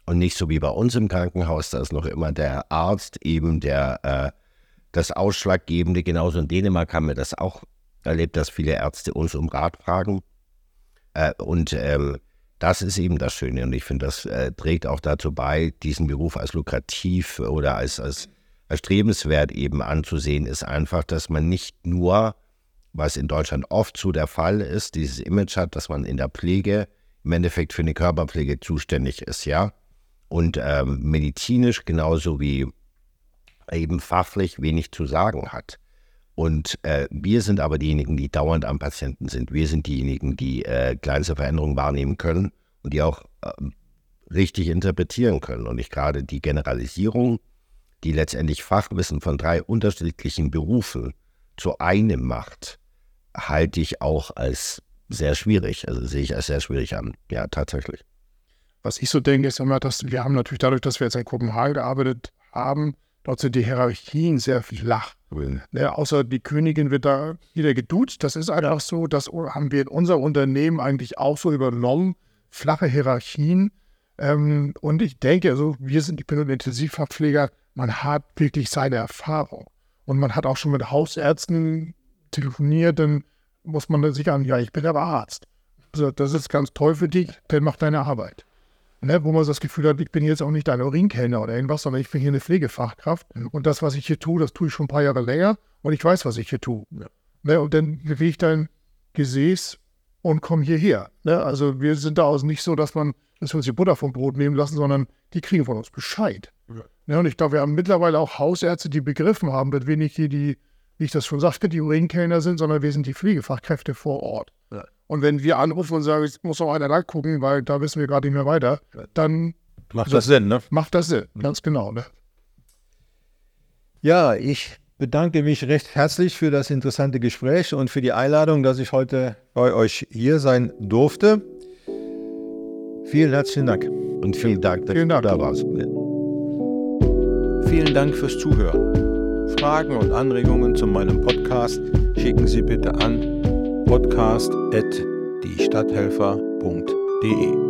und nicht so wie bei uns im Krankenhaus, da ist noch immer der Arzt eben der äh, das Ausschlaggebende. Genauso in Dänemark haben wir das auch erlebt, dass viele Ärzte uns um Rat fragen. Äh, und ähm, das ist eben das Schöne und ich finde, das äh, trägt auch dazu bei, diesen Beruf als lukrativ oder als, als erstrebenswert eben anzusehen, ist einfach, dass man nicht nur, was in Deutschland oft so der Fall ist, dieses Image hat, dass man in der Pflege im Endeffekt für eine Körperpflege zuständig ist, ja. Und ähm, medizinisch genauso wie eben fachlich wenig zu sagen hat. Und äh, wir sind aber diejenigen, die dauernd am Patienten sind. Wir sind diejenigen, die äh, kleinste Veränderungen wahrnehmen können und die auch äh, richtig interpretieren können. Und nicht gerade die Generalisierung die letztendlich Fachwissen von drei unterschiedlichen Berufen zu einem macht, halte ich auch als sehr schwierig. Also sehe ich als sehr schwierig an. Ja, tatsächlich. Was ich so denke, ist immer, dass wir haben natürlich dadurch, dass wir jetzt in Kopenhagen gearbeitet haben, dort sind die Hierarchien sehr flach. Ja, ne, außer die Königin wird da wieder geduzt. Das ist einfach so, das haben wir in unserem Unternehmen eigentlich auch so übernommen. Flache Hierarchien. Ähm, und ich denke, also wir sind, ich bin ein Intensivverpfleger, man hat wirklich seine Erfahrung. Und man hat auch schon mit Hausärzten telefoniert, dann muss man sich an, ja, ich bin aber Arzt. Also das ist ganz toll für dich, dann mach deine Arbeit. Ne, wo man so das Gefühl hat, ich bin jetzt auch nicht dein Urinkellner oder irgendwas, sondern ich bin hier eine Pflegefachkraft. Und das, was ich hier tue, das tue ich schon ein paar Jahre länger und ich weiß, was ich hier tue. Ja. Ne, und dann bewege ich dein Gesäß und komme hierher. Ne? Also wir sind da also nicht so, dass man, dass wir uns die Butter vom Brot nehmen lassen, sondern die kriegen von uns Bescheid. Ja. Ne, und ich glaube, wir haben mittlerweile auch Hausärzte, die begriffen haben, dass wir nicht hier die, wie ich das schon sagte, die Urinkellner sind, sondern wir sind die Pflegefachkräfte vor Ort. Und wenn wir anrufen und sagen, jetzt muss noch einer nachgucken, weil da wissen wir gerade nicht mehr weiter, dann macht das Sinn, ne? Macht das Sinn, ganz genau, ne? Ja, ich bedanke mich recht herzlich für das interessante Gespräch und für die Einladung, dass ich heute bei euch hier sein durfte. Vielen herzlichen Dank. Und vielen Dank, dass vielen Dank. du da warst. Vielen Dank fürs Zuhören. Fragen und Anregungen zu meinem Podcast schicken Sie bitte an podcast.diestadthelfer.de.